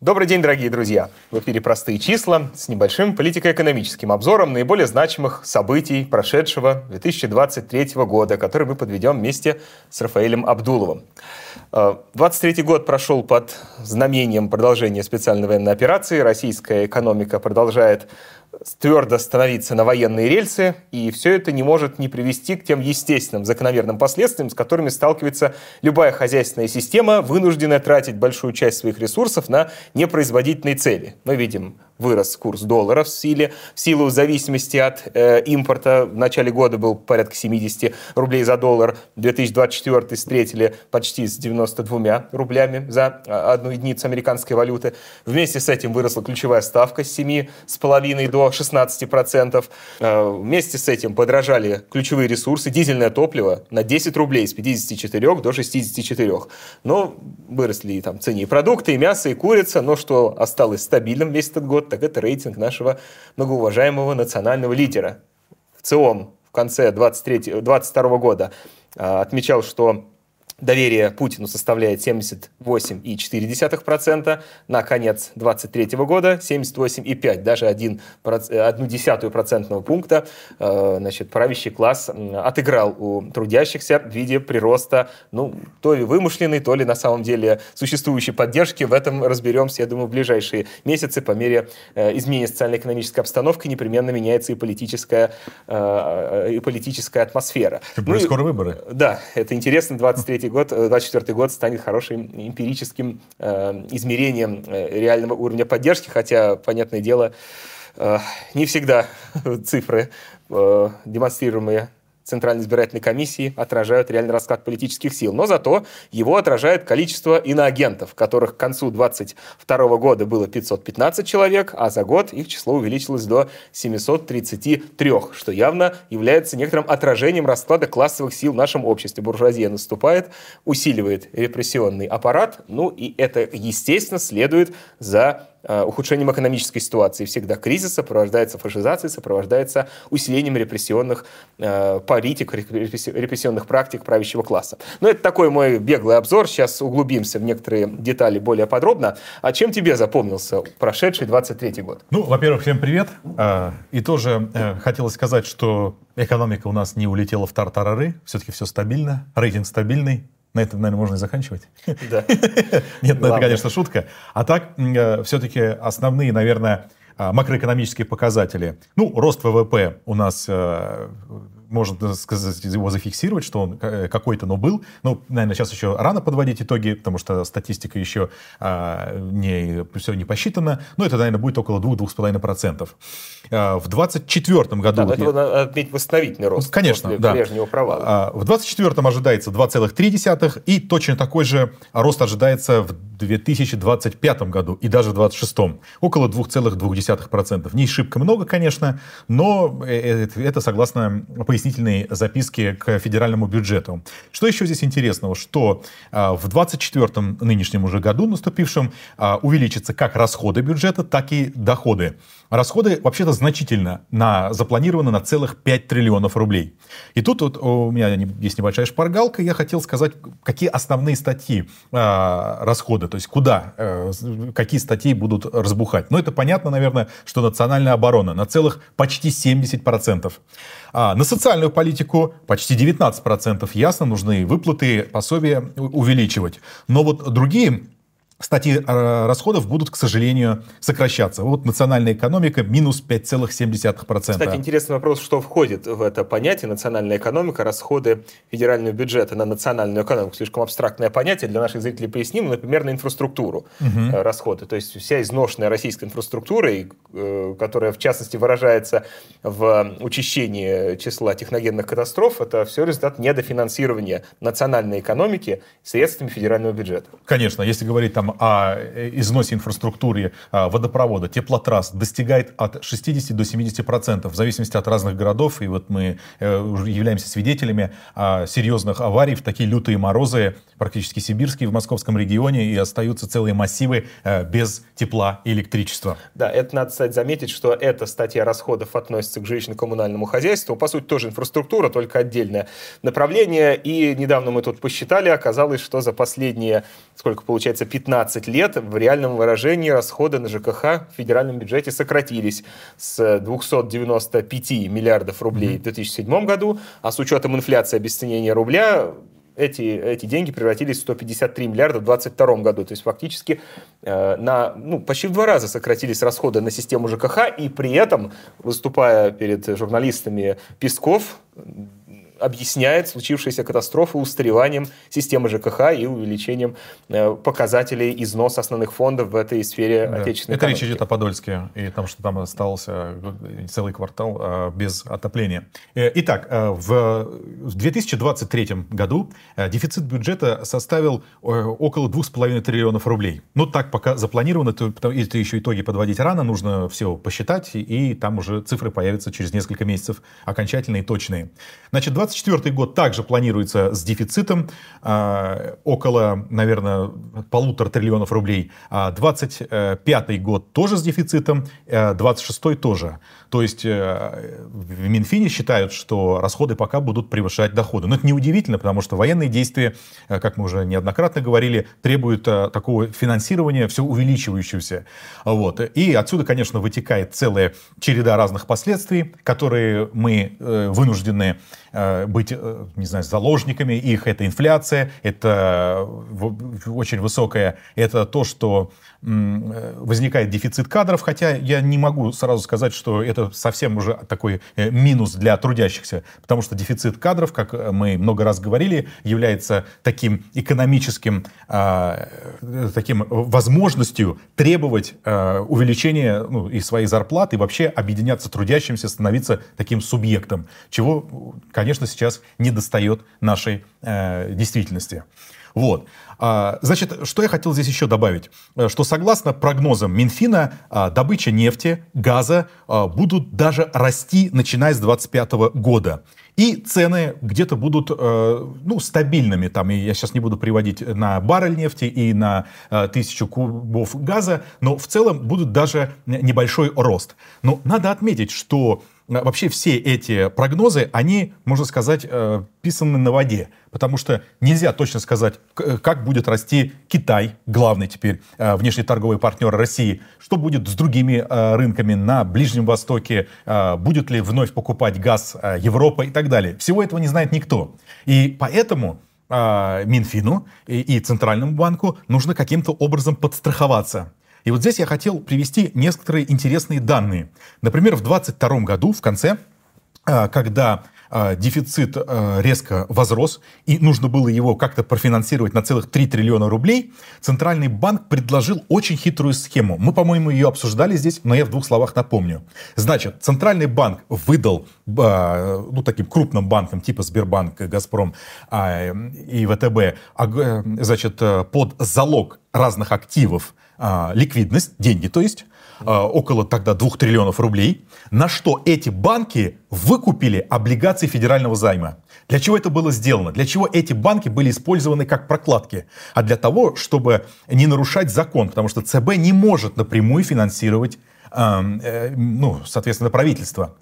Добрый день, дорогие друзья! В эфире «Простые числа» с небольшим политико-экономическим обзором наиболее значимых событий прошедшего 2023 года, который мы подведем вместе с Рафаэлем Абдуловым. 23 э, год прошел под знамением продолжения специальной военной операции. Российская экономика продолжает твердо становиться на военные рельсы, и все это не может не привести к тем естественным, закономерным последствиям, с которыми сталкивается любая хозяйственная система, вынужденная тратить большую часть своих ресурсов на непроизводительные цели. Мы видим вырос курс доллара в силе, в силу зависимости от э, импорта. В начале года был порядка 70 рублей за доллар. 2024 встретили почти с 92 рублями за а, одну единицу американской валюты. Вместе с этим выросла ключевая ставка с 7,5 до 16%. Э, вместе с этим подорожали ключевые ресурсы. Дизельное топливо на 10 рублей с 54 до 64. Но выросли и там цене и продукты, и мясо, и курица. Но что осталось стабильным весь этот год, так это рейтинг нашего многоуважаемого национального лидера. В ЦИОМ в конце 2022 года а, отмечал, что Доверие Путину составляет 78,4%, на конец 2023 года 78,5%, даже один, одну десятую процентного пункта э, значит, правящий класс отыграл у трудящихся в виде прироста, ну, то ли вымышленной, то ли на самом деле существующей поддержки. В этом разберемся, я думаю, в ближайшие месяцы по мере э, изменения социально-экономической обстановки непременно меняется и политическая, э, и политическая атмосфера. Ну, и, скоро выборы. Да, это интересно, 23 2023 год, 2024 год станет хорошим эмпирическим э, измерением э, реального уровня поддержки, хотя, понятное дело, э, не всегда цифры, э, демонстрируемые Центральной избирательной комиссии отражают реальный расклад политических сил. Но зато его отражает количество иноагентов, которых к концу 2022 года было 515 человек, а за год их число увеличилось до 733, что явно является некоторым отражением расклада классовых сил в нашем обществе. Буржуазия наступает, усиливает репрессионный аппарат, ну и это, естественно, следует за ухудшением экономической ситуации. Всегда кризис сопровождается фашизацией, сопровождается усилением репрессионных э, политик, репрессионных практик правящего класса. Но это такой мой беглый обзор. Сейчас углубимся в некоторые детали более подробно. А чем тебе запомнился прошедший 23 год? Ну, во-первых, всем привет. А, и тоже э, хотелось сказать, что экономика у нас не улетела в тартарары. Все-таки все стабильно, рейтинг стабильный. На этом, наверное, можно и заканчивать. Да. Нет, ну это, конечно, шутка. А так, э, все-таки основные, наверное, а, макроэкономические показатели. Ну, рост ВВП у нас э, можно сказать, его зафиксировать, что он э, какой-то, но был. Ну, наверное, сейчас еще рано подводить итоги, потому что статистика еще а, не, все не посчитана. Но это, наверное, будет около 2-2,5%. А, в 2024 году... Да, вот это надо отметить восстановительный рост. Конечно, после да. прежнего провала. А, в 2024 ожидается 2,3, и точно такой же рост ожидается в 2025 году и даже в 2026. Около 2,2%. Не шибко много, конечно, но э, э, это согласно пояснительной записке к федеральному бюджету. Что еще здесь интересного? Что а, в 2024 нынешнем уже году наступившем а, увеличатся как расходы бюджета, так и доходы. Расходы вообще-то значительно на, запланированы на целых 5 триллионов рублей. И тут вот у меня есть небольшая шпаргалка. Я хотел сказать, какие основные статьи э, расхода, то есть куда, э, какие статьи будут разбухать. Ну, это понятно, наверное, что национальная оборона на целых почти 70%. А на социальную политику почти 19%. Ясно, нужны выплаты, пособия увеличивать. Но вот другие статьи э, расходов будут, к сожалению, сокращаться. Вот национальная экономика минус 5,7%. Кстати, интересный вопрос, что входит в это понятие национальная экономика, расходы федерального бюджета на национальную экономику. Слишком абстрактное понятие, для наших зрителей поясним, например, на инфраструктуру угу. расходы. То есть вся изношенная российская инфраструктура, э, которая в частности выражается в учащении числа техногенных катастроф, это все результат недофинансирования национальной экономики средствами федерального бюджета. Конечно, если говорить там о э, износе инфраструктуры водопровода, теплотрасс достигает от 60 до 70 процентов в зависимости от разных городов. И вот мы э, являемся свидетелями серьезных аварий в такие лютые морозы, практически сибирские в московском регионе, и остаются целые массивы э, без тепла и электричества. Да, это надо, кстати, заметить, что эта статья расходов относится к жилищно-коммунальному хозяйству. По сути, тоже инфраструктура, только отдельное направление. И недавно мы тут посчитали, оказалось, что за последние, сколько получается, 15 12 лет в реальном выражении расходы на ЖКХ в федеральном бюджете сократились с 295 миллиардов рублей в 2007 году, а с учетом инфляции и обесценения рубля эти, эти деньги превратились в 153 миллиарда в 2022 году. То есть фактически э, на, ну, почти в два раза сократились расходы на систему ЖКХ, и при этом, выступая перед журналистами, Песков объясняет случившуюся катастрофу устареванием системы ЖКХ и увеличением э, показателей износа основных фондов в этой сфере да. отечественной Это экономики. речь идет о Подольске и том, что там остался целый квартал э, без отопления. Э, итак, в 2023 году дефицит бюджета составил около 2,5 триллионов рублей. Ну, так пока запланировано, это, еще итоги подводить рано, нужно все посчитать, и там уже цифры появятся через несколько месяцев окончательные и точные. Значит, 2024 год также планируется с дефицитом э, около, наверное, полутора триллионов рублей. А 25 год тоже с дефицитом, э, 26 тоже. То есть э, в Минфине считают, что расходы пока будут превышать доходы. Но это неудивительно, потому что военные действия, э, как мы уже неоднократно говорили, требуют э, такого финансирования все увеличивающегося. Вот. И отсюда, конечно, вытекает целая череда разных последствий, которые мы вынуждены быть, не знаю, заложниками их. Это инфляция, это очень высокая, это то, что возникает дефицит кадров, хотя я не могу сразу сказать, что это совсем уже такой э, минус для трудящихся, потому что дефицит кадров, как мы много раз говорили, является таким экономическим, а, таким возможностью требовать а, увеличения ну, и своей зарплаты, и вообще объединяться трудящимся, становиться таким субъектом, чего, конечно, сейчас не достает нашей э, действительности. Вот. А, значит, что я хотел здесь еще добавить? Э, что согласно прогнозам Минфина, а, добыча нефти, газа а, будут даже расти, начиная с 2025 года. И цены где-то будут э, ну, стабильными. Там, я сейчас не буду приводить на баррель нефти и на э, тысячу кубов газа, но в целом будут даже небольшой рост. Но надо отметить, что вообще все эти прогнозы, они, можно сказать, э, писаны на воде. Потому что нельзя точно сказать, э, как будет расти Китай, главный теперь э, внешний торговый партнер России, что будет с другими рынками на Ближнем Востоке, будет ли вновь покупать газ Европа и так далее. Всего этого не знает никто. И поэтому Минфину и Центральному банку нужно каким-то образом подстраховаться. И вот здесь я хотел привести некоторые интересные данные. Например, в 2022 году, в конце, а, когда а, дефицит а, резко возрос, и нужно было его как-то профинансировать на целых 3 триллиона рублей, Центральный банк предложил очень хитрую схему. Мы, по-моему, ее обсуждали здесь, но я в двух словах напомню. Значит, Центральный банк выдал ну, таким крупным банкам типа Сбербанк, Газпром и ВТБ, значит, под залог разных активов а, ликвидность, деньги, то есть, а, около тогда 2 триллионов рублей, на что эти банки выкупили облигации федерального займа. Для чего это было сделано? Для чего эти банки были использованы как прокладки? А для того, чтобы не нарушать закон, потому что ЦБ не может напрямую финансировать э, ну, соответственно, правительство.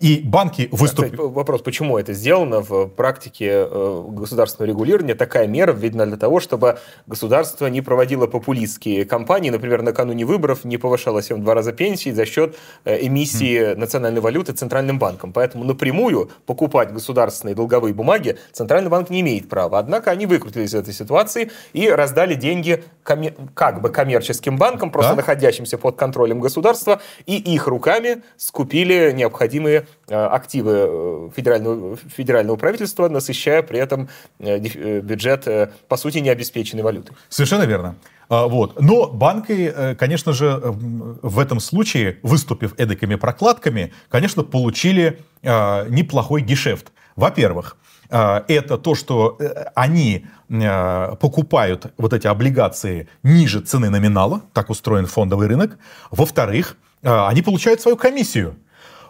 И банки выступили... Вопрос, почему это сделано в практике э, государственного регулирования? Такая мера введена для того, чтобы государство не проводило популистские кампании, например, накануне выборов не повышало всем в два раза пенсии за счет э, эмиссии национальной валюты Центральным банком. Поэтому напрямую покупать государственные долговые бумаги Центральный банк не имеет права. Однако они выкрутились из этой ситуации и раздали деньги коммер... как бы коммерческим банкам, просто да? находящимся под контролем государства, и их руками скупили необходимые Э, активы э, федерального, федерального правительства, насыщая при этом э, бюджет, по сути, необеспеченной валютой. Совершенно верно. А, вот. Но банки, конечно же, в этом случае, выступив эдакими прокладками, конечно, получили неплохой гешефт. Во-первых, это то, что они покупают вот эти облигации ниже цены номинала, так устроен фондовый рынок. Во-вторых, они получают свою комиссию.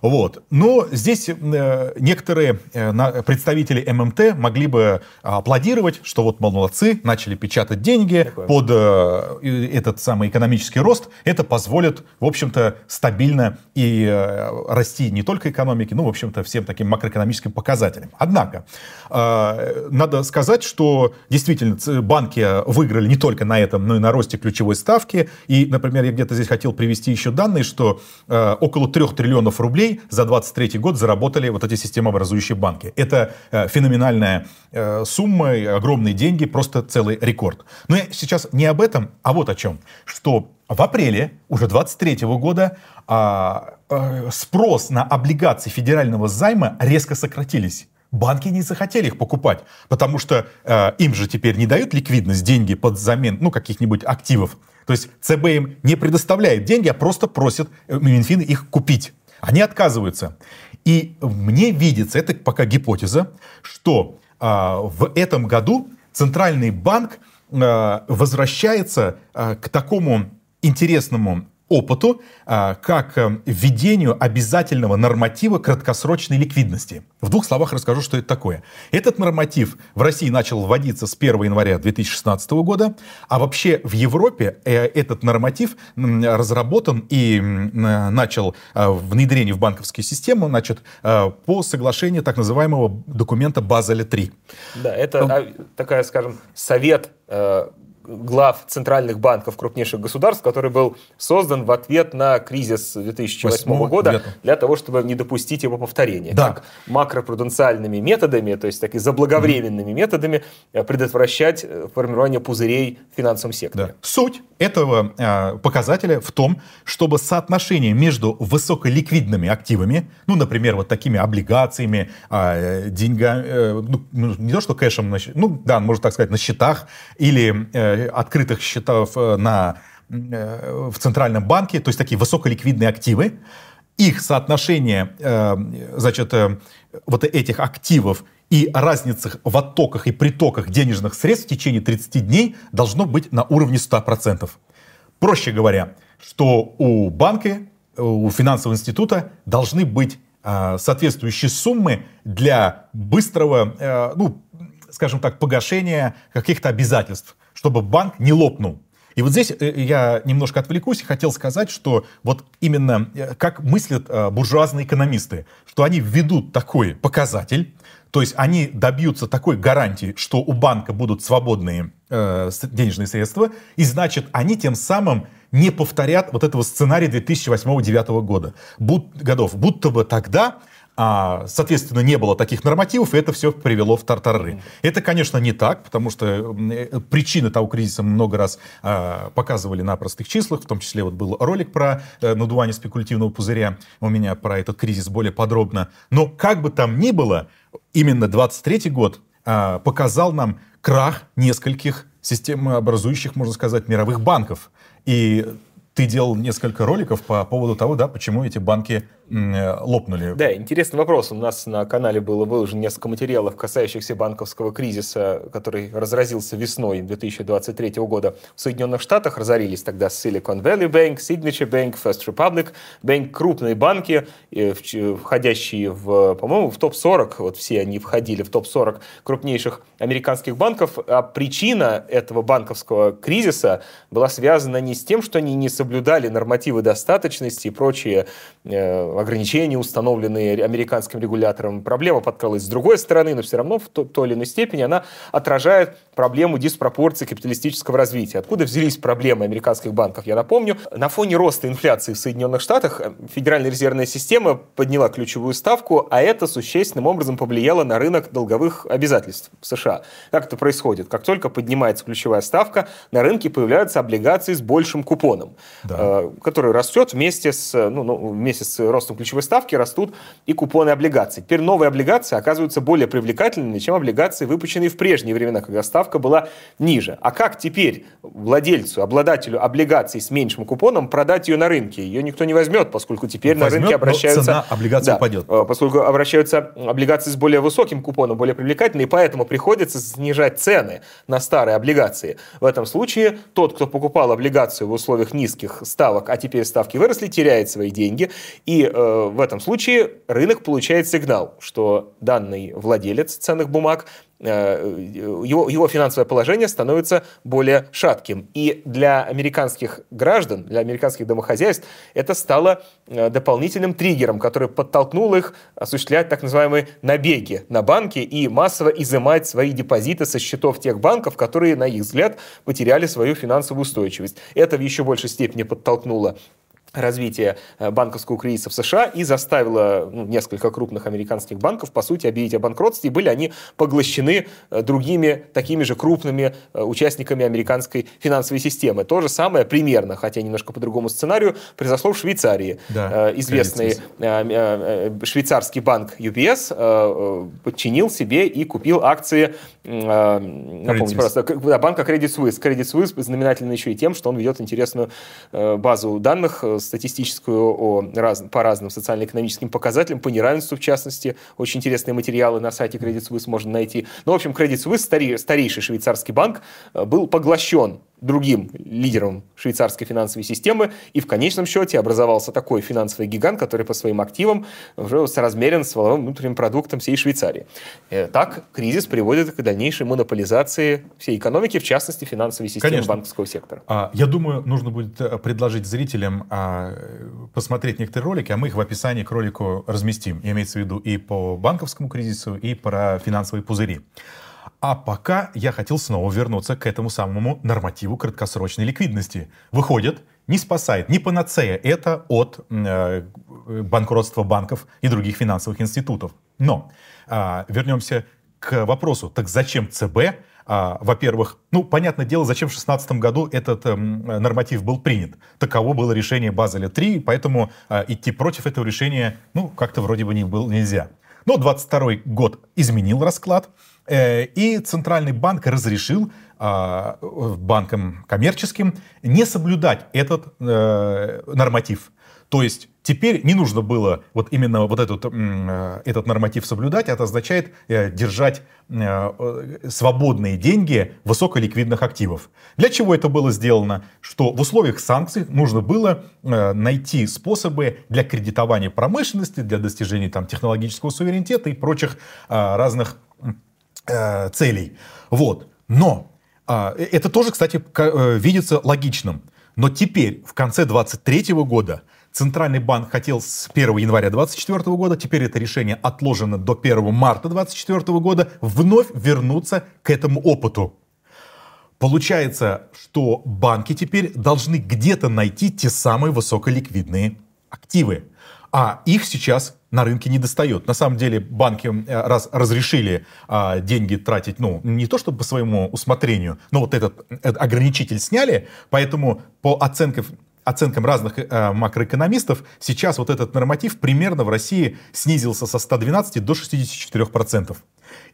Вот. Но здесь э, некоторые э, представители ММТ могли бы аплодировать, что вот молодцы, начали печатать деньги Такое. под э, этот самый экономический рост. Это позволит, в общем-то, стабильно и э, расти не только экономике, но, в общем-то, всем таким макроэкономическим показателям. Однако, э, надо сказать, что действительно банки выиграли не только на этом, но и на росте ключевой ставки. И, например, я где-то здесь хотел привести еще данные, что э, около 3 триллионов рублей за 2023 год заработали вот эти системообразующие банки. Это э, феноменальная э, сумма, огромные деньги, просто целый рекорд. Но я сейчас не об этом, а вот о чем. Что в апреле уже 2023 года а, а, спрос на облигации федерального займа резко сократились. Банки не захотели их покупать, потому что э, им же теперь не дают ликвидность, деньги под замен, ну, каких-нибудь активов. То есть ЦБ им не предоставляет деньги, а просто просит э, Минфин их купить. Они отказываются. И мне видится, это пока гипотеза, что э, в этом году Центральный банк э, возвращается э, к такому интересному опыту а, как э, введению обязательного норматива краткосрочной ликвидности. В двух словах расскажу, что это такое. Этот норматив в России начал вводиться с 1 января 2016 года, а вообще в Европе э, этот норматив разработан и начал э, внедрение в банковскую систему значит, по соглашению так называемого документа Базеля 3. Да, это ну, такая, скажем, совет глав центральных банков крупнейших государств, который был создан в ответ на кризис 2008 года лета. для того, чтобы не допустить его повторения. Да. Как макропруденциальными методами, то есть так и заблаговременными mm-hmm. методами э, предотвращать э, формирование пузырей в финансовом секторе. Да. Суть этого э, показателя в том, чтобы соотношение между высоколиквидными активами, ну, например, вот такими облигациями, э, деньгами, э, ну, ну, не то что кэшем, ну, да, можно так сказать, на счетах или э, открытых счетов э, на, э, в Центральном банке, то есть такие высоколиквидные активы, их соотношение, э, значит, вот этих активов и разницах в оттоках и притоках денежных средств в течение 30 дней должно быть на уровне 100%. Проще говоря, что у банка, у финансового института должны быть соответствующие суммы для быстрого, ну, скажем так, погашения каких-то обязательств чтобы банк не лопнул. И вот здесь э, я немножко отвлекусь и хотел сказать, что вот именно э, как мыслят э, буржуазные экономисты, что они введут такой показатель, то есть они добьются такой гарантии, что у банка будут свободные денежные средства, и значит они тем самым не повторят вот этого сценария 2008-2009 года, годов. Будто бы тогда а, соответственно, не было таких нормативов, и это все привело в тартары. Это, конечно, не так, потому что э, причины того кризиса мы много раз а, показывали на простых числах, в том числе вот был ролик про э, надувание спекулятивного пузыря у меня про этот кризис более подробно. Но как бы там ни было, именно 23 год а, показал нам крах нескольких системообразующих, можно сказать, мировых банков. И ты делал несколько роликов по поводу того, да, почему эти банки лопнули. Да, интересный вопрос. У нас на канале было выложено несколько материалов, касающихся банковского кризиса, который разразился весной 2023 года. В Соединенных Штатах разорились тогда Silicon Valley Bank, Signature Bank, First Republic Bank, крупные банки, э, входящие в, по-моему, в топ-40, вот все они входили в топ-40 крупнейших американских банков, а причина этого банковского кризиса была связана не с тем, что они не соблюдали нормативы достаточности и прочие э, ограничения, установленные американским регулятором. Проблема подкралась с другой стороны, но все равно в той или иной степени она отражает проблему диспропорции капиталистического развития. Откуда взялись проблемы американских банков, я напомню. На фоне роста инфляции в Соединенных Штатах э, Федеральная резервная система подняла ключевую ставку, а это существенным образом повлияло на рынок долговых обязательств в США. Как это происходит? Как только поднимается ключевая ставка, на рынке появляются облигации с большим купоном, да. Э, который растет вместе с, ну, ну, вместе с ростом ростом ключевой ставки растут и купоны облигаций. Теперь новые облигации оказываются более привлекательными, чем облигации, выпущенные в прежние времена, когда ставка была ниже. А как теперь владельцу, обладателю облигаций с меньшим купоном продать ее на рынке? Ее никто не возьмет, поскольку теперь возьмет, на рынке обращаются... цена облигаций да, упадет. Э, поскольку обращаются облигации с более высоким купоном, более привлекательные, и поэтому приходится снижать цены на старые облигации. В этом случае тот, кто покупал облигацию в условиях низких ставок, а теперь ставки выросли, теряет свои деньги. И э, в этом случае рынок получает сигнал, что данный владелец ценных бумаг Э, его, его финансовое положение становится более шатким. И для американских граждан, для американских домохозяйств это стало э, дополнительным триггером, который подтолкнул их осуществлять так называемые набеги на банки и массово изымать свои депозиты со счетов тех банков, которые, на их взгляд, потеряли свою финансовую устойчивость. Это в еще большей степени подтолкнуло развитие э, банковского кризиса в США и заставило ну, несколько крупных американских банков, по сути, объявить о банкротстве, и были они поглощены э, другими такими же крупными э, участниками американской финансовой системы. То же самое примерно, хотя немножко по другому сценарию, произошло в Швейцарии. Да, Известный швейцарский банк UBS подчинил себе и купил акции напомню, просто, банка Credit Suisse. Credit Suisse знаменательный еще и тем, что он ведет интересную базу данных статистическую о раз, по разным социально-экономическим показателям, по неравенству в частности. Очень интересные материалы на сайте Credit Suisse можно найти. Ну, в общем, Credit Suisse, старей, старейший швейцарский банк, э, был поглощен другим лидером швейцарской финансовой системы, и в конечном счете образовался такой финансовый гигант, который по своим активам уже соразмерен с валовым внутренним продуктом всей Швейцарии. Э, так, кризис приводит к дальнейшей монополизации всей экономики, в частности, финансовой системы Конечно. банковского сектора. А, я думаю, нужно будет э, предложить зрителям а, посмотреть некоторые ролики, а мы их в описании к ролику разместим. Имеется в виду и по банковскому кризису, и про финансовые пузыри. А пока я хотел снова вернуться к этому самому нормативу краткосрочной ликвидности. Выходит, не спасает, не панацея это от э, банкротства банков и других финансовых институтов. Но э, вернемся к вопросу, так зачем ЦБ а, во-первых, ну, понятное дело, зачем в 2016 году этот э, норматив был принят. Таково было решение Базеля 3, поэтому э, идти против этого решения, ну, как-то вроде бы не было нельзя. Но 22 год изменил расклад, Э, и Центральный банк разрешил а, банкам коммерческим не соблюдать этот э, норматив. То есть теперь не нужно было вот именно вот этот, э, этот норматив соблюдать, это означает держать свободные деньги высоколиквидных активов. Для чего это было сделано? Что в условиях санкций нужно было найти способы для кредитования промышленности, для достижения там, технологического суверенитета и прочих разных э, целей. Вот. Но а, э, это тоже, кстати, э, видится логичным. Но теперь, в конце 2023 года, Центральный банк хотел с 1 января 2024 года, теперь это решение отложено до 1 марта 2024 года, вновь вернуться к этому опыту. Получается, что банки теперь должны где-то найти те самые высоколиквидные активы. А их сейчас на рынке не достает. На самом деле банки э, раз разрешили а, деньги тратить, ну, не то чтобы по своему усмотрению, но вот этот, этот ограничитель сняли, поэтому по оценкам оценкам разных э, макроэкономистов, сейчас вот этот норматив примерно в России снизился со 112 до 64%.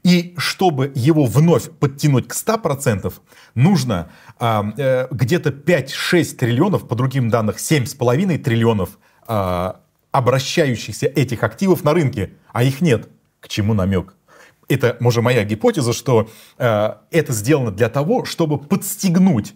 И чтобы его вновь подтянуть к 100%, нужно э, э, где-то 5-6 триллионов, по другим данным 7,5 триллионов э, обращающихся этих активов на рынке, а их нет. К чему намек? Это, может, моя гипотеза, что э, это сделано для того, чтобы подстегнуть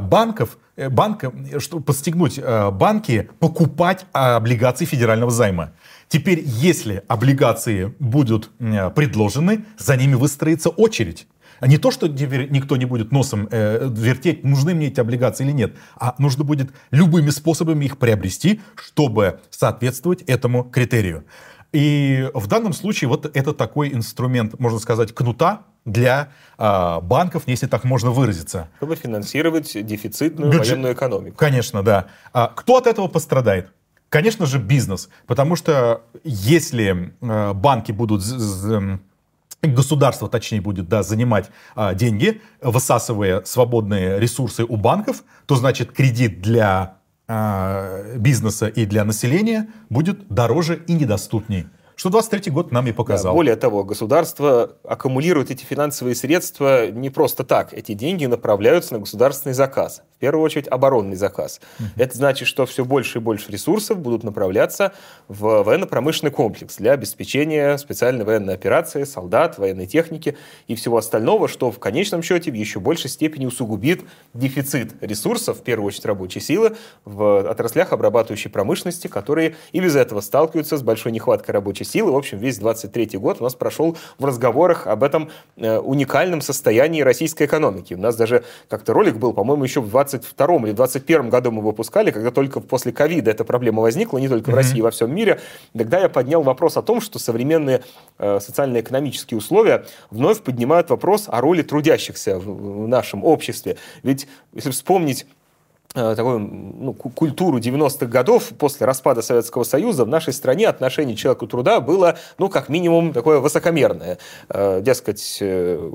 банков, э, банка, чтобы подстегнуть э, банки покупать э, облигации федерального займа. Теперь, если облигации будут э, предложены, за ними выстроится очередь. Не то, что никто не будет носом э, вертеть, нужны мне эти облигации или нет, а нужно будет любыми способами их приобрести, чтобы соответствовать этому критерию. И в данном случае вот это такой инструмент, можно сказать, кнута для э, банков, если так можно выразиться. Чтобы финансировать дефицитную Бюджет... военную экономику. Конечно, да. А кто от этого пострадает? Конечно же, бизнес. Потому что если э, банки будут государство, точнее, будет да, занимать а, деньги, высасывая свободные ресурсы у банков, то значит кредит для а, бизнеса и для населения будет дороже и недоступней. Что 23 год нам и показал. Да, более того, государство аккумулирует эти финансовые средства не просто так. Эти деньги направляются на государственный заказ. В первую очередь оборонный заказ. Угу. Это значит, что все больше и больше ресурсов будут направляться в военно-промышленный комплекс для обеспечения специальной военной операции, солдат, военной техники и всего остального, что в конечном счете в еще большей степени усугубит дефицит ресурсов, в первую очередь рабочей силы, в отраслях обрабатывающей промышленности, которые и без этого сталкиваются с большой нехваткой рабочей силы. В общем, весь 23 год у нас прошел в разговорах об этом э, уникальном состоянии российской экономики. У нас даже как-то ролик был, по-моему, еще в 22 или 21 году мы выпускали, когда только после ковида эта проблема возникла, не только в России, во всем мире. Тогда я поднял вопрос о том, что современные э, социально-экономические условия вновь поднимают вопрос о роли трудящихся в, нашем обществе. Ведь, если вспомнить такую ну, культуру 90-х годов после распада Советского Союза в нашей стране отношение человеку труда было, ну, как минимум, такое высокомерное. Э, дескать, э,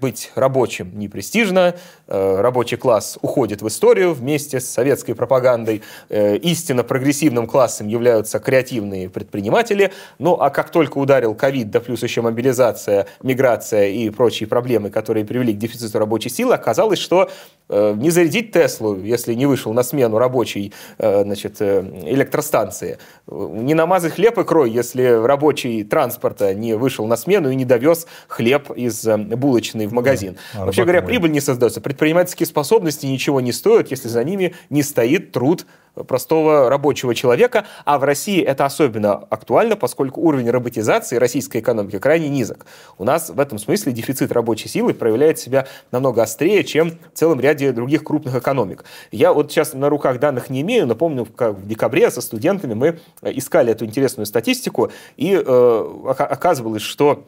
быть рабочим не престижно, рабочий класс уходит в историю вместе с советской пропагандой, истинно прогрессивным классом являются креативные предприниматели, ну, а как только ударил ковид, да плюс еще мобилизация, миграция и прочие проблемы, которые привели к дефициту рабочей силы, оказалось, что не зарядить Теслу, если не вышел на смену рабочей э, значит, э, электростанции. Не намазать хлеб и крой, если рабочий транспорта не вышел на смену и не довез хлеб из э, булочной в магазин. Да, Вообще говоря, прибыль не создается. Предпринимательские способности ничего не стоят, если за ними не стоит труд простого рабочего человека, а в России это особенно актуально, поскольку уровень роботизации российской экономики крайне низок. У нас в этом смысле дефицит рабочей силы проявляет себя намного острее, чем в целом ряде других крупных экономик. Я вот сейчас на руках данных не имею, но помню, как в декабре со студентами мы искали эту интересную статистику, и э, оказывалось, что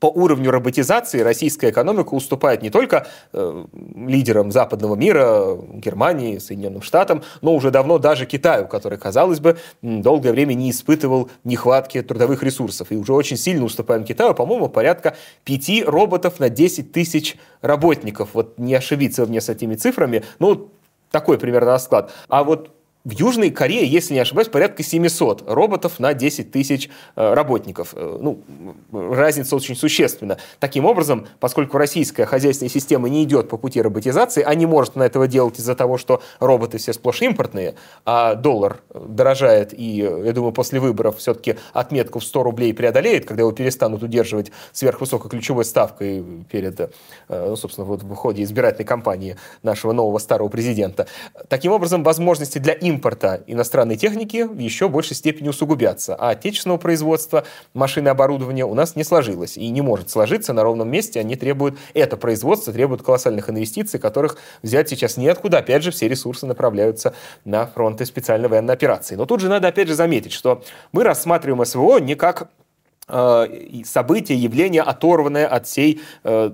по уровню роботизации российская экономика уступает не только э, лидерам западного мира, Германии, Соединенным Штатам, но уже давно даже Китаю, который, казалось бы, долгое время не испытывал нехватки трудовых ресурсов. И уже очень сильно уступаем Китаю, по-моему, порядка пяти роботов на 10 тысяч работников. Вот не ошибиться мне с этими цифрами, ну, такой примерно расклад. А вот в Южной Корее, если не ошибаюсь, порядка 700 роботов на 10 тысяч э, работников. Э, ну, разница очень существенна. Таким образом, поскольку российская хозяйственная система не идет по пути роботизации, а не может на этого делать из-за того, что роботы все сплошь импортные, а доллар дорожает, и, я думаю, после выборов все-таки отметку в 100 рублей преодолеет, когда его перестанут удерживать сверхвысокой ключевой ставкой перед, э, ну, собственно, вот в ходе избирательной кампании нашего нового старого президента. Таким образом, возможности для импорта импорта иностранной техники в еще большей степени усугубятся, а отечественного производства машины оборудования у нас не сложилось и не может сложиться на ровном месте. Они требуют, это производство требует колоссальных инвестиций, которых взять сейчас неоткуда. Опять же, все ресурсы направляются на фронты специальной военной операции. Но тут же надо опять же заметить, что мы рассматриваем СВО не как Э, событие, явление, оторванное от всей, э,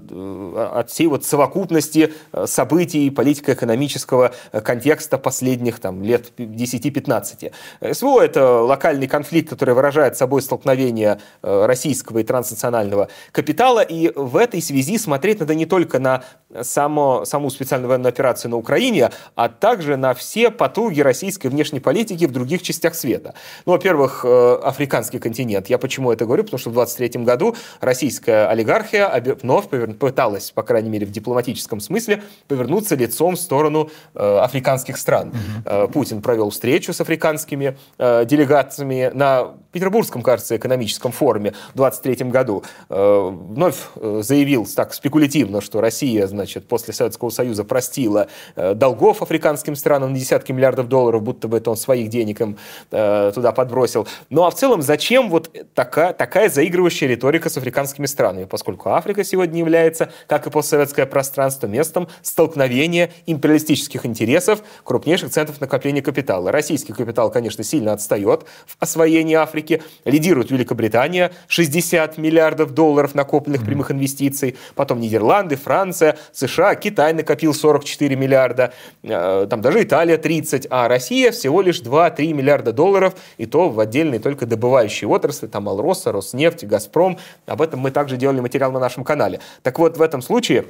от всей вот совокупности э, событий политико-экономического контекста последних там, лет 10-15. СВО – это локальный конфликт, который выражает собой столкновение российского и транснационального капитала, и в этой связи смотреть надо не только на само, саму специальную военную операцию на Украине, а также на все потуги российской внешней политики в других частях света. Ну, во-первых, африканский континент. Я почему это говорю? Потому что в 23 году российская олигархия вновь пыталась, по крайней мере в дипломатическом смысле, повернуться лицом в сторону э, африканских стран. Угу. Путин провел встречу с африканскими э, делегациями на Петербургском, кажется, экономическом форуме в 23 году. Э, вновь э, заявил так спекулятивно, что Россия, значит, после Советского Союза простила э, долгов африканским странам на десятки миллиардов долларов, будто бы это он своих денег им э, туда подбросил. Ну а в целом, зачем вот такая, такая такая заигрывающая риторика с африканскими странами, поскольку Африка сегодня является, как и постсоветское пространство, местом столкновения империалистических интересов крупнейших центров накопления капитала. Российский капитал, конечно, сильно отстает в освоении Африки. Лидирует Великобритания, 60 миллиардов долларов накопленных прямых инвестиций. Потом Нидерланды, Франция, США, Китай накопил 44 миллиарда. Э, там даже Италия 30, а Россия всего лишь 2-3 миллиарда долларов, и то в отдельные только добывающие отрасли, там Алроса, Роснефть, Газпром. Об этом мы также делали материал на нашем канале. Так вот, в этом случае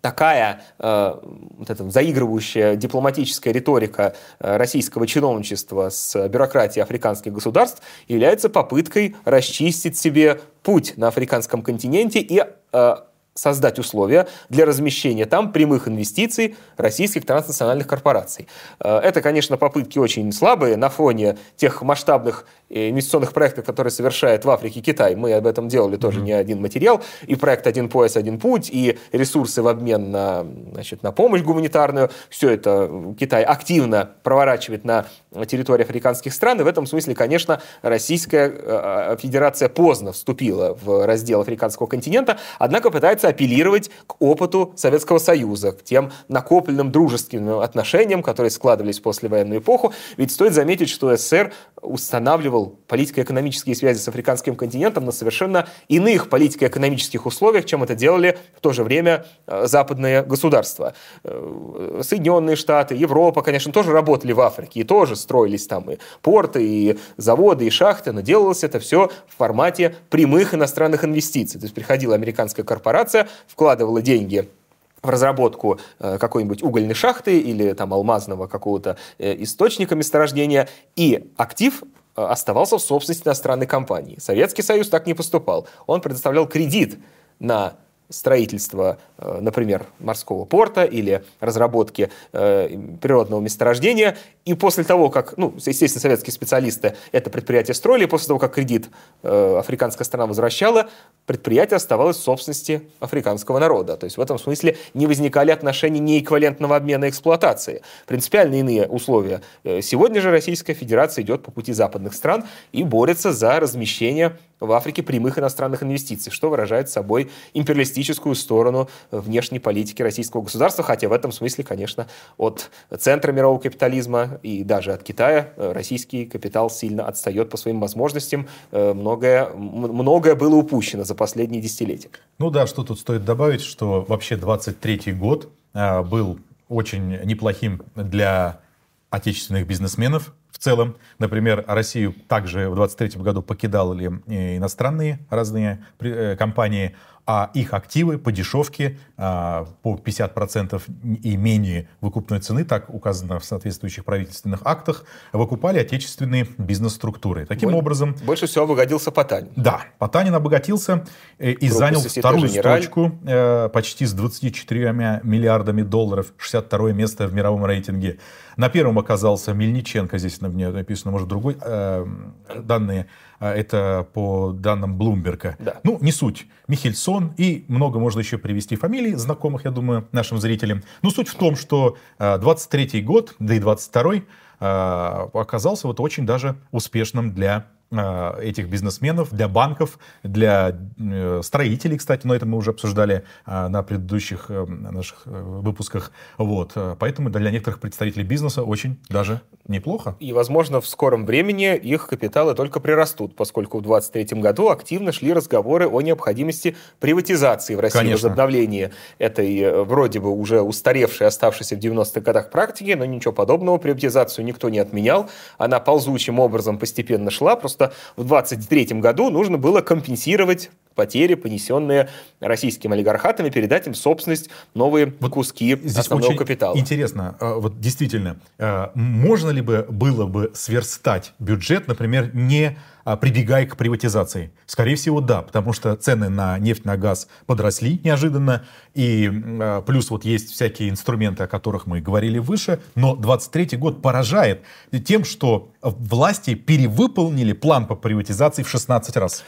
такая э, вот эта заигрывающая дипломатическая риторика э, российского чиновничества с бюрократией африканских государств является попыткой расчистить себе путь на африканском континенте и э, создать условия для размещения там прямых инвестиций российских транснациональных корпораций. Э, это, конечно, попытки очень слабые на фоне тех масштабных инвестиционных проектов, которые совершает в Африке Китай. Мы об этом делали тоже mm-hmm. не один материал. И проект «Один пояс, один путь», и ресурсы в обмен на, значит, на помощь гуманитарную. Все это Китай активно проворачивает на территории африканских стран. И в этом смысле, конечно, Российская э, Федерация поздно вступила в раздел африканского континента, однако пытается апеллировать к опыту Советского Союза, к тем накопленным дружественным отношениям, которые складывались в послевоенную эпоху. Ведь стоит заметить, что СССР устанавливал политико-экономические связи с африканским континентом на совершенно иных политико-экономических условиях, чем это делали в то же время э, западные государства. Э, Соединенные Штаты, Европа, конечно, тоже работали в Африке и тоже строились там и порты, и заводы, и шахты, но делалось это все в формате прямых иностранных инвестиций. То есть приходила американская корпорация, вкладывала деньги в разработку э, какой-нибудь угольной шахты или там алмазного какого-то источника месторождения, и актив оставался в собственности иностранной компании. Советский Союз так не поступал. Он предоставлял кредит на строительства, э, например, морского порта или разработки э, природного месторождения. И после того, как, ну, естественно, советские специалисты это предприятие строили, после того, как кредит э, африканская страна возвращала, предприятие оставалось в собственности африканского народа. То есть в этом смысле не возникали отношения неэквивалентного обмена эксплуатации. Принципиально иные условия. Сегодня же Российская Федерация идет по пути западных стран и борется за размещение в Африке прямых иностранных инвестиций, что выражает собой империалистическую сторону внешней политики российского государства, хотя в этом смысле, конечно, от центра мирового капитализма и даже от Китая э, российский капитал сильно отстает по своим возможностям. Э, многое, многое было упущено за последние десятилетия. Ну да, что тут стоит добавить, что вообще 23 год э, был очень неплохим для отечественных бизнесменов, целом. Например, Россию также в 2023 году покидали иностранные разные э, компании, а их активы по дешевке а, по 50% и менее выкупной цены, так указано в соответствующих правительственных актах, выкупали отечественные бизнес-структуры. Таким Боль, образом... Больше всего обогатился Потанин. Да, Потанин обогатился э, и Группа занял вторую строчку э, почти с 24 миллиардами долларов, 62 место в мировом рейтинге. На первом оказался Мельниченко, здесь на мне написано, может, другой э, данные. А, это по данным Блумберга. Да. Ну, не суть. Михельсон и много можно еще привести фамилий знакомых, я думаю, нашим зрителям. Но суть в том, что 23 а, год, да и 22 а, оказался вот очень даже успешным для этих бизнесменов, для банков, для э, строителей, кстати, но это мы уже обсуждали э, на предыдущих наших выпусках. Вот. Поэтому для некоторых представителей бизнеса очень даже неплохо. И, возможно, в скором времени их капиталы только прирастут, поскольку в 2023 году активно шли разговоры о необходимости приватизации в России, Конечно. возобновления этой вроде бы уже устаревшей, оставшейся в 90-х годах практики, но ничего подобного. Приватизацию никто не отменял. Она ползучим образом постепенно шла, просто что в 23 году нужно было компенсировать потери, понесенные российскими олигархатами, передать им собственность, новые вот куски здесь основного очень капитала. Интересно, а, вот действительно, а, можно ли бы было бы сверстать бюджет, например, не прибегая к приватизации? Скорее всего, да, потому что цены на нефть, на газ подросли неожиданно, и плюс вот есть всякие инструменты, о которых мы говорили выше, но 23 год поражает тем, что власти перевыполнили план по приватизации в 16 раз.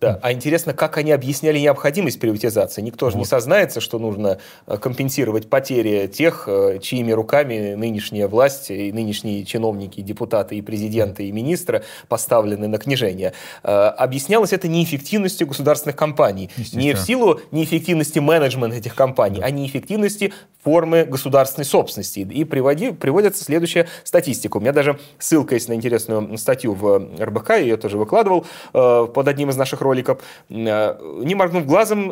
Да. А интересно, как они объясняли необходимость приватизации? Никто же вот. не сознается, что нужно э, компенсировать потери тех, э, чьими руками нынешняя власть и нынешние чиновники, депутаты и президенты и министры поставлены на книжение. Э, объяснялось это неэффективностью государственных компаний. Не в силу неэффективности менеджмента этих компаний, да. а неэффективности формы государственной собственности. И приводи, приводится следующая статистика. У меня даже ссылка есть на интересную статью в РБК, я ее тоже выкладывал под одним из наших роликов, не моргнув глазом,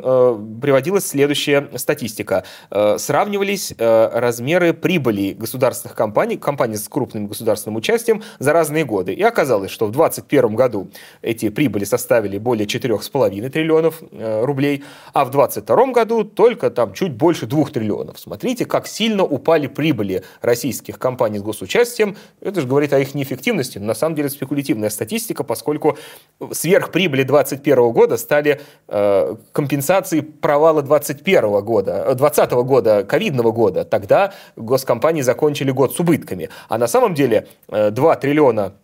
приводилась следующая статистика. Сравнивались размеры прибыли государственных компаний, компаний с крупным государственным участием за разные годы. И оказалось, что в 2021 году эти прибыли составили более 4,5 триллионов рублей, а в 2022 году только там чуть больше 2 триллионов. Смотрите, как сильно упали прибыли российских компаний с госучастием. Это же говорит о их неэффективности. На самом деле спекулятивная статистика, поскольку сверхприбыли 2021 года стали э, компенсацией провала 2021 года, 2020 года, ковидного года. Тогда госкомпании закончили год с убытками. А на самом деле э, 2 триллиона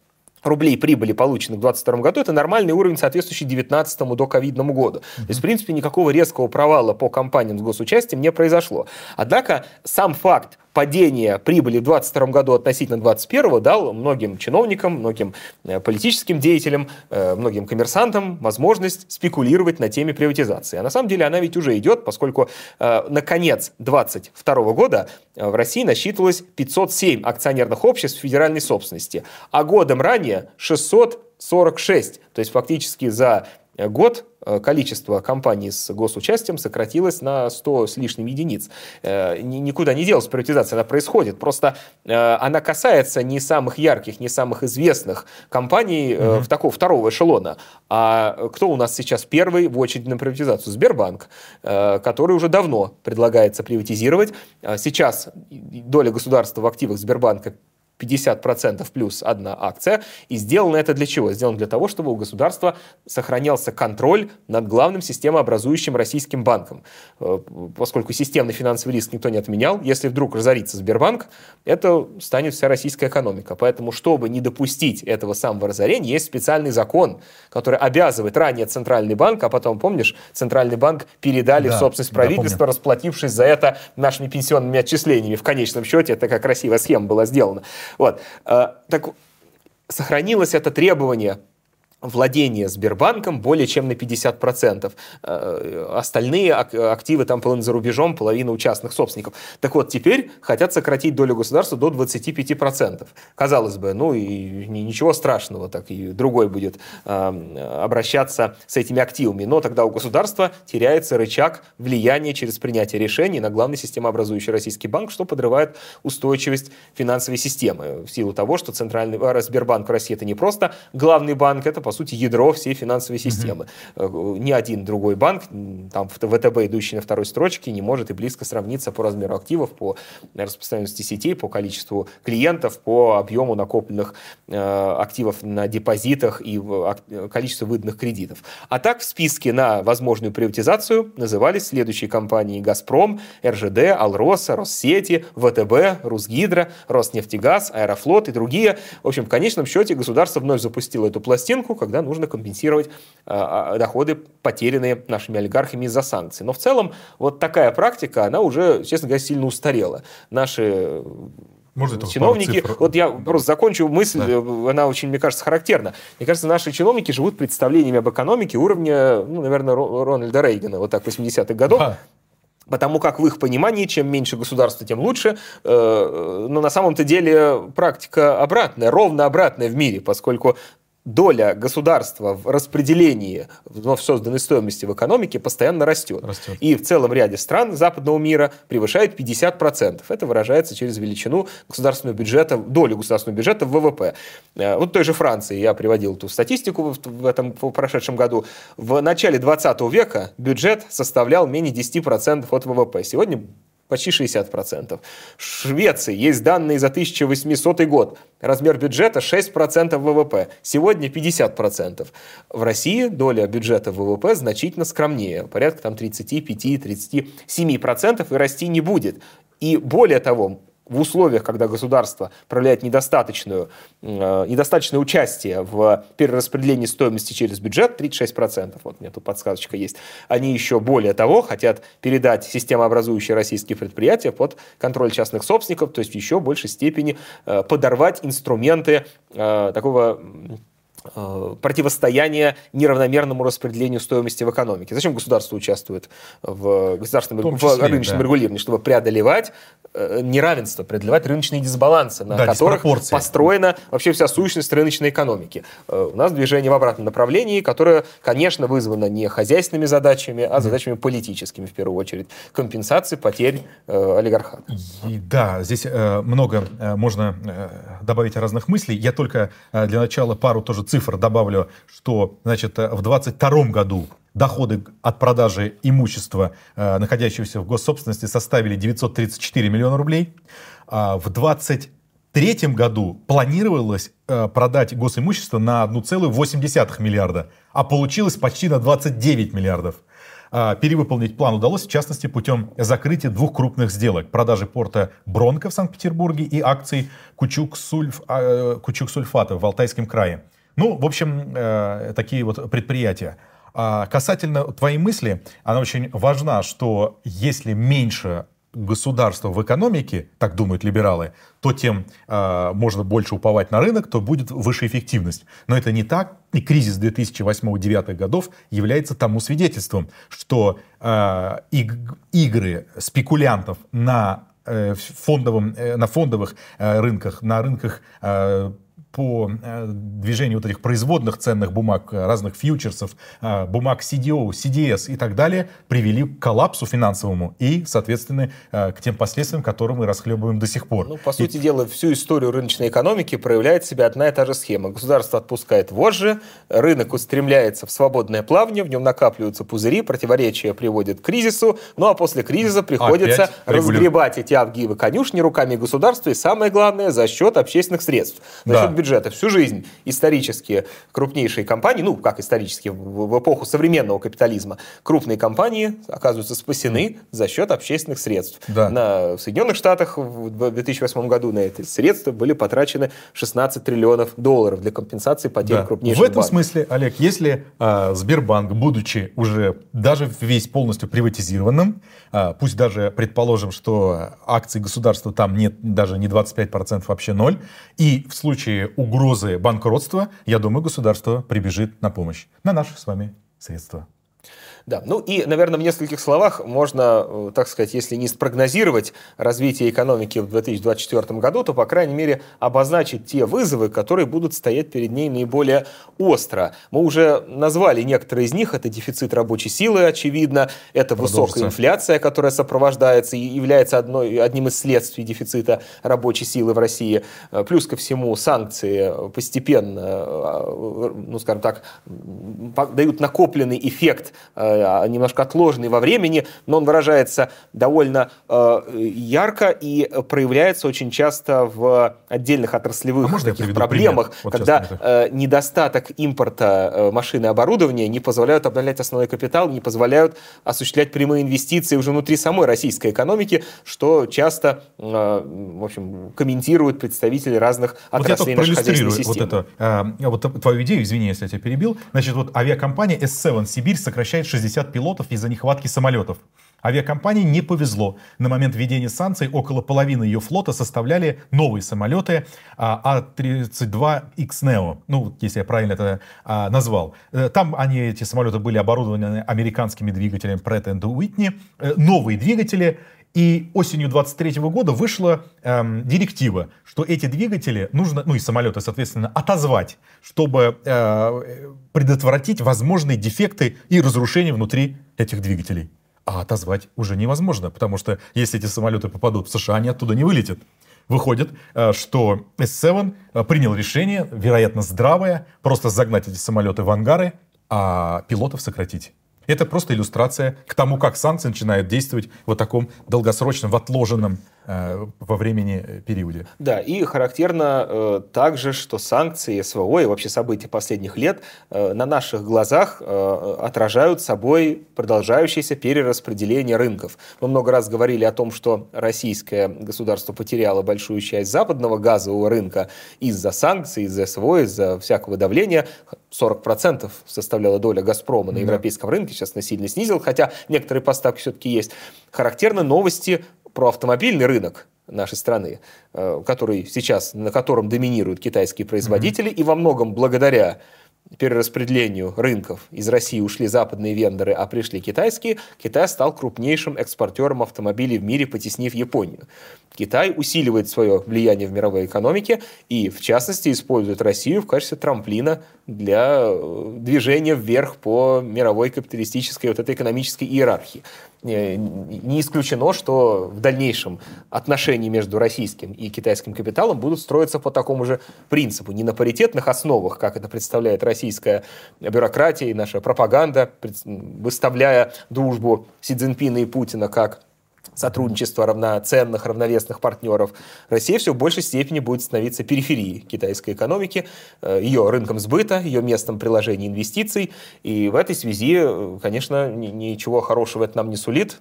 рублей прибыли, полученных в 2022 году, это нормальный уровень, соответствующий 2019 до ковидному году. Mm-hmm. То есть, в принципе, никакого резкого провала по компаниям с госучастием не произошло. Однако сам факт падение прибыли в 2022 году относительно 2021 дал многим чиновникам, многим э, политическим деятелям, э, многим коммерсантам возможность спекулировать на теме приватизации. А на самом деле она ведь уже идет, поскольку э, на конец 2022 года в России насчитывалось 507 акционерных обществ федеральной собственности, а годом ранее 646. То есть фактически за год э, количество компаний с госучастием сократилось на 100 с лишним единиц. Э, никуда не делась приватизация, она происходит. Просто э, она касается не самых ярких, не самых известных компаний угу. в такого второго эшелона. А кто у нас сейчас первый в очереди на приватизацию? Сбербанк, который уже давно предлагается приватизировать. Сейчас доля государства в активах Сбербанка 50% плюс одна акция. И сделано это для чего? Сделано для того, чтобы у государства сохранялся контроль над главным системообразующим российским банком. Э, поскольку системный финансовый риск никто не отменял, если вдруг разорится Сбербанк, это станет вся российская экономика. Поэтому, чтобы не допустить этого самого разорения, есть специальный закон, который обязывает ранее Центральный банк, а потом, помнишь, Центральный банк передали да, в собственность правительства, да, расплатившись за это нашими пенсионными отчислениями. В конечном счете, это как красивая схема была сделана. Вот. Э, так сохранилось это требование владение Сбербанком более чем на 50%. Э, остальные активы там половина за рубежом, половина у частных собственников. Так вот, теперь хотят сократить долю государства до 25%. Казалось бы, ну и ничего страшного, так и другой будет э, обращаться с этими активами. Но тогда у государства теряется рычаг влияния через принятие решений на главный системообразующий российский банк, что подрывает устойчивость финансовой системы в силу того, что Центральный Сбербанк в России это не просто главный банк, это по сути, ядро всей финансовой системы. Mm-hmm. Ни один другой банк, там ВТБ, идущий на второй строчке, не может и близко сравниться по размеру активов, по распространенности сетей, по количеству клиентов, по объему накопленных э, активов на депозитах и количеству выданных кредитов. А так в списке на возможную приватизацию назывались следующие компании «Газпром», РЖД, «Алроса», «Россети», ВТБ, «Русгидро», «Роснефтегаз», «Аэрофлот» и другие. В общем, в конечном счете государство вновь запустило эту пластинку, когда нужно компенсировать э, доходы, потерянные нашими олигархами из-за санкций. Но в целом вот такая практика, она уже, честно говоря, сильно устарела. Наши может, чиновники, вот я просто закончу мысль, да. Э, она очень, мне кажется, характерна. Мне кажется, наши чиновники живут представлениями об экономике уровня, ну, наверное, Рональда Рейгана, вот так, 80-х годов. Да. Потому как в их понимании, чем меньше государства, тем лучше. Э, но на самом-то деле практика обратная, ровно обратная в мире, поскольку доля государства в распределении вновь созданной стоимости в экономике постоянно растет. растет. И в целом ряде стран западного мира превышает 50%. Это выражается через величину государственного бюджета, долю государственного бюджета в ВВП. Э, вот той же Франции я приводил эту статистику в этом в прошедшем году. В начале 20 века бюджет составлял менее 10% от ВВП. Сегодня почти 60%. В Швеции есть данные за 1800 год. Размер бюджета 6% ВВП. Сегодня 50%. В России доля бюджета ВВП значительно скромнее. Порядка там 35-37%. И расти не будет. И более того, в условиях, когда государство проявляет недостаточную, э, недостаточное участие в перераспределении стоимости через бюджет, 36%, вот у меня тут подсказочка есть, они еще более того хотят передать системообразующие российские предприятия под контроль частных собственников, то есть в еще большей степени э, подорвать инструменты э, такого противостояние неравномерному распределению стоимости в экономике. Зачем государство участвует в государственном в, числе, в рыночном да. регулировании? Чтобы преодолевать э, неравенство, преодолевать рыночные дисбалансы, на да, которых построена вообще вся сущность рыночной экономики. Э, у нас движение в обратном направлении, которое, конечно, вызвано не хозяйственными задачами, а задачами политическими, в первую очередь. Компенсации потерь э, олигархата. И, да, здесь э, много э, можно э, добавить разных мыслей. Я только э, для начала пару тоже цифр добавлю, что значит, в 2022 году доходы от продажи имущества, э, находящегося в госсобственности, составили 934 миллиона рублей. А в 2023 году планировалось э, продать госимущество на 1,8 миллиарда, а получилось почти на 29 миллиардов. А, перевыполнить план удалось, в частности, путем закрытия двух крупных сделок. Продажи порта Бронко в Санкт-Петербурге и акций а, Кучук-Сульфата в Алтайском крае. Ну, в общем, э, такие вот предприятия. А касательно твоей мысли, она очень важна, что если меньше государства в экономике, так думают либералы, то тем э, можно больше уповать на рынок, то будет выше эффективность. Но это не так, и кризис 2008-2009 годов является тому свидетельством, что э, иг- игры спекулянтов на э, фондовом, э, на фондовых э, рынках, на рынках по э, движению вот этих производных ценных бумаг, э, разных фьючерсов, э, бумаг CDO, CDS и так далее, привели к коллапсу финансовому и, соответственно, к тем последствиям, которые мы расхлебываем до сих пор. Ну, по сути и... дела, всю историю рыночной экономики проявляет себя одна и та же схема. Государство отпускает вожжи, рынок устремляется в свободное плавание, в нем накапливаются пузыри, противоречия приводят к кризису, ну а после кризиса приходится Опять разгребать эти авгивы конюшни руками государства и, самое главное, за счет общественных средств. За да. счет бюджета всю жизнь исторические крупнейшие компании, ну, как исторические, в, эпоху современного капитализма, крупные компании оказываются спасены за счет общественных средств. Да. На, в Соединенных Штатах в 2008 году на эти средства были потрачены 16 триллионов долларов для компенсации потерь да. крупнейших В этом банков. смысле, Олег, если э, Сбербанк, будучи уже даже весь полностью приватизированным, э, пусть даже предположим, что акции государства там нет даже не 25%, вообще ноль, и в случае угрозы банкротства, я думаю, государство прибежит на помощь, на наши с вами средства. Да, ну и, наверное, в нескольких словах можно, э, так сказать, если не спрогнозировать развитие экономики в 2024 году, то, по крайней мере, обозначить те вызовы, которые будут стоять перед ней наиболее остро. Мы уже назвали некоторые из них. Это дефицит рабочей силы, очевидно. Это высокая инфляция, которая сопровождается и является одной, одним из следствий дефицита рабочей силы в России. Э, плюс ко всему санкции постепенно, э, ну, скажем так, дают накопленный эффект немножко отложенный во времени, но он выражается довольно э, ярко и проявляется очень часто в отдельных отраслевых а таких проблемах, вот когда э, недостаток импорта машин и оборудования не позволяют обновлять основной капитал, не позволяют осуществлять прямые инвестиции уже внутри самой российской экономики, что часто, в общем, комментируют представители разных отраслей вот нашей хозяйственной системы. Вот, это, вот твою идею, извини, если я тебя перебил. Значит, вот авиакомпания S7 Сибирь сокращает 60 60 пилотов из-за нехватки самолетов. Авиакомпании не повезло. На момент введения санкций около половины ее флота составляли новые самолеты А-32X-Neo. А ну, если я правильно это а, назвал. Э, там они, эти самолеты были оборудованы американскими двигателями Pratt Whitney. Э, новые двигатели. И осенью 23 года вышла эм, директива, что эти двигатели нужно, ну и самолеты, соответственно, отозвать, чтобы э, предотвратить возможные дефекты и разрушения внутри этих двигателей. А отозвать уже невозможно, потому что если эти самолеты попадут в США, они оттуда не вылетят. Выходит, э, что S7 э, принял решение, вероятно, здравое, просто загнать эти самолеты в ангары, а пилотов сократить. Это просто иллюстрация к тому, как санкции начинают действовать в таком долгосрочном, в отложенном во времени э, периоде. Да, и характерно э, также, что санкции СВО и вообще события последних лет э, на наших глазах э, отражают собой продолжающееся перераспределение рынков. Мы много раз говорили о том, что российское государство потеряло большую часть западного газового рынка из-за санкций, из-за СВО, из-за всякого давления. 40% составляла доля «Газпрома» на европейском да. рынке, сейчас она сильно снизил, хотя некоторые поставки все-таки есть. Характерны новости про автомобильный рынок, нашей страны, который сейчас, на котором доминируют китайские производители, mm-hmm. и во многом благодаря перераспределению рынков из России ушли западные вендоры, а пришли китайские, Китай стал крупнейшим экспортером автомобилей в мире, потеснив Японию. Китай усиливает свое влияние в мировой экономике и, в частности, использует Россию в качестве трамплина для э, движения вверх по мировой капиталистической вот этой экономической иерархии. Э, не исключено, что в дальнейшем отношения между российским и китайским капиталом будут строиться по такому же принципу, не на паритетных основах, как это представляет российская бюрократия и наша пропаганда, выставляя дружбу Си Цзиньпина и Путина как сотрудничества равноценных, равновесных партнеров, Россия все в большей степени будет становиться периферией китайской экономики, э, ее рынком сбыта, ее местом приложения инвестиций. И в этой связи, э, конечно, ничего хорошего это нам не сулит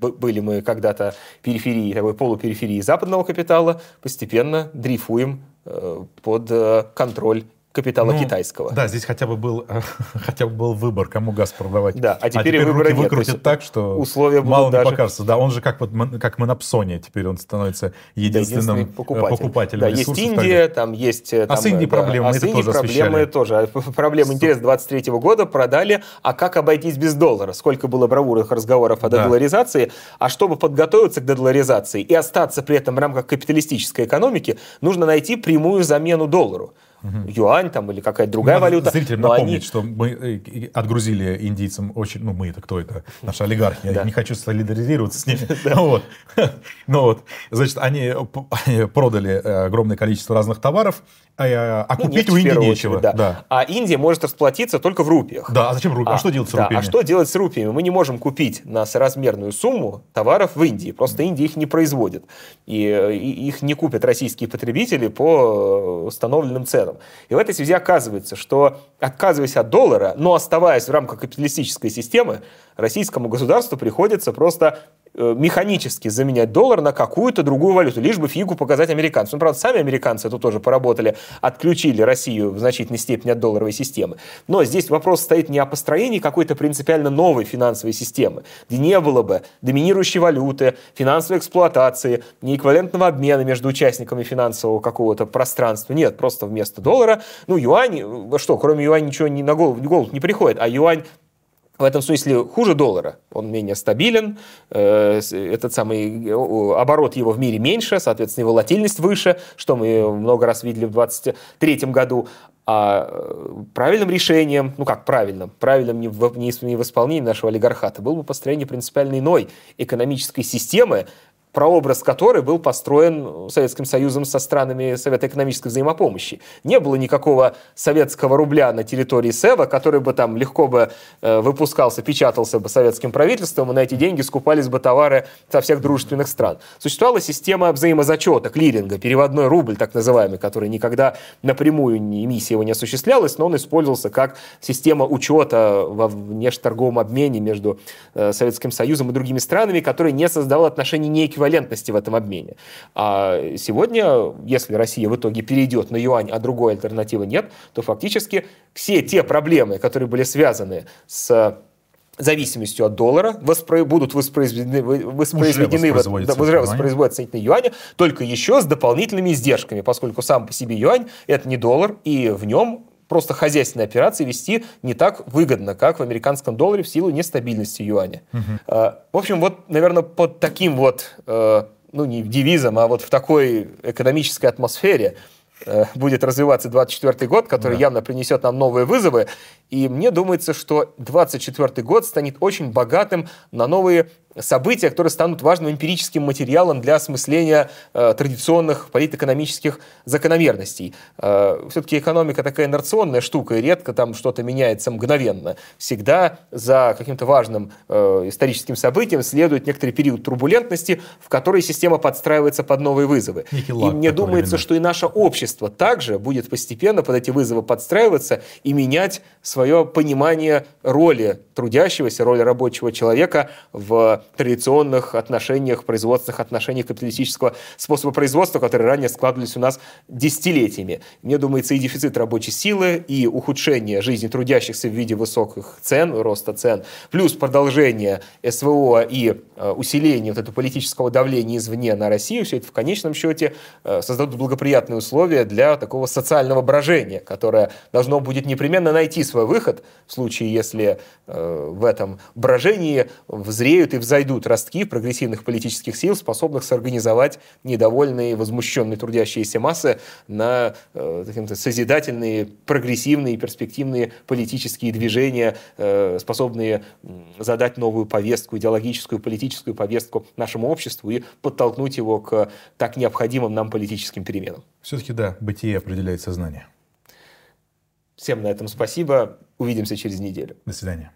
были мы когда-то периферии, такой полупериферии западного капитала, постепенно дрейфуем э, под контроль капитала ну, китайского. Да, здесь хотя бы был хотя бы был выбор, кому газ продавать. Да, а теперь, а теперь выбора нет. выкрутят так, что условия мало даже... не покажется. Да, он же как вот как монопсония, теперь он становится единственным да, покупателем. покупателем да, есть Индия, там есть там, а с Индией проблемы, а с Индией тоже проблемы тоже. Проблема интереса 23 года продали, а как обойтись без доллара? Сколько было бравурных разговоров о да. дедоларизации, а чтобы подготовиться к дедоларизации и остаться при этом в рамках капиталистической экономики, нужно найти прямую замену доллару угу. юань там или какая-то другая Надо валюта. Зрителям напомнить, они... что мы э, отгрузили индийцам очень, ну мы это кто это, наши олигархи, я не хочу солидаризироваться с ними. Вот. Ну вот, значит, они продали э, огромное количество разных товаров, а, а, а ну, купить у Индии нечего. Очередь, да. Да. А Индия может расплатиться только в рупиях. Да, а зачем рупии? А, а что делать с да, рупиями? А что делать с рупиями? Мы не можем купить на соразмерную сумму товаров в Индии. Просто Индия их не производит. И, и их не купят российские потребители по установленным ценам. И в этой связи оказывается, что отказываясь от доллара, но оставаясь в рамках капиталистической системы, российскому государству приходится просто Э, механически заменять доллар на какую-то другую валюту, лишь бы фигу показать американцам. Ну, правда, сами американцы тут тоже поработали, отключили Россию в значительной степени от долларовой системы. Но здесь вопрос стоит не о построении какой-то принципиально новой финансовой системы, где не было бы доминирующей валюты, финансовой эксплуатации, неэквивалентного обмена между участниками финансового какого-то пространства. Нет, просто вместо доллара, ну, юань, что, кроме юаня ничего не на голову, голову не приходит, а юань в этом смысле хуже доллара. Он менее стабилен, э, этот самый э, оборот его в мире меньше, соответственно, и волатильность выше, что мы много раз видели в 2023 году. А э, правильным решением, ну как правильным, правильным не в, не в исполнении нашего олигархата было бы построение принципиально иной экономической системы, прообраз которой был построен Советским Союзом со странами Совета экономической взаимопомощи. Не было никакого советского рубля на территории СЭВа, который бы там легко бы э, выпускался, печатался бы советским правительством, и на эти деньги скупались бы товары со всех дружественных стран. Существовала система взаимозачета, клиринга, переводной рубль, так называемый, который никогда напрямую эмиссия его не осуществлялась, но он использовался как система учета во внешторговом обмене между э, Советским Союзом и другими странами, который не создавал отношений неэквивалентных эквивалентности в этом обмене. А сегодня, если Россия в итоге перейдет на юань, а другой альтернативы нет, то фактически все те проблемы, которые были связаны с зависимостью от доллара воспро... будут воспроизведены, воспроизведены уже воспроизводятся, в, уже воспроизводятся относительно юаня, только еще с дополнительными издержками, поскольку сам по себе юань это не доллар, и в нем просто хозяйственные операции вести не так выгодно, как в американском долларе в силу нестабильности юаня. Угу. В общем, вот, наверное, под таким вот, э, ну, не девизом, а вот в такой экономической атмосфере э, будет развиваться 24 год, который да. явно принесет нам новые вызовы. И мне думается, что 24 год станет очень богатым на новые события, которые станут важным эмпирическим материалом для осмысления э, традиционных политэкономических закономерностей. Э, все-таки экономика такая инерционная штука, и редко там что-то меняется мгновенно. Всегда за каким-то важным э, историческим событием следует некоторый период турбулентности, в который система подстраивается под новые вызовы. и мне думается, что и наше общество также будет постепенно под эти вызовы подстраиваться и менять свое понимание роли трудящегося, роли рабочего человека в традиционных отношениях, производственных отношениях капиталистического способа производства, которые ранее складывались у нас десятилетиями. Мне думается, и дефицит рабочей силы, и ухудшение жизни трудящихся в виде высоких цен, роста цен, плюс продолжение СВО и э, усиление вот этого политического давления извне на Россию, все это в конечном счете э, создадут благоприятные условия для такого социального брожения, которое должно будет непременно найти свой выход в случае, если э, в этом брожении взреют и взойдут ростки прогрессивных политических сил, способных сорганизовать недовольные, возмущенные трудящиеся массы на э, созидательные, прогрессивные, перспективные политические движения, э, способные задать новую повестку, идеологическую, политическую повестку нашему обществу и подтолкнуть его к так необходимым нам политическим переменам. Все-таки да, бытие определяет сознание. Всем на этом спасибо. Увидимся через неделю. До свидания.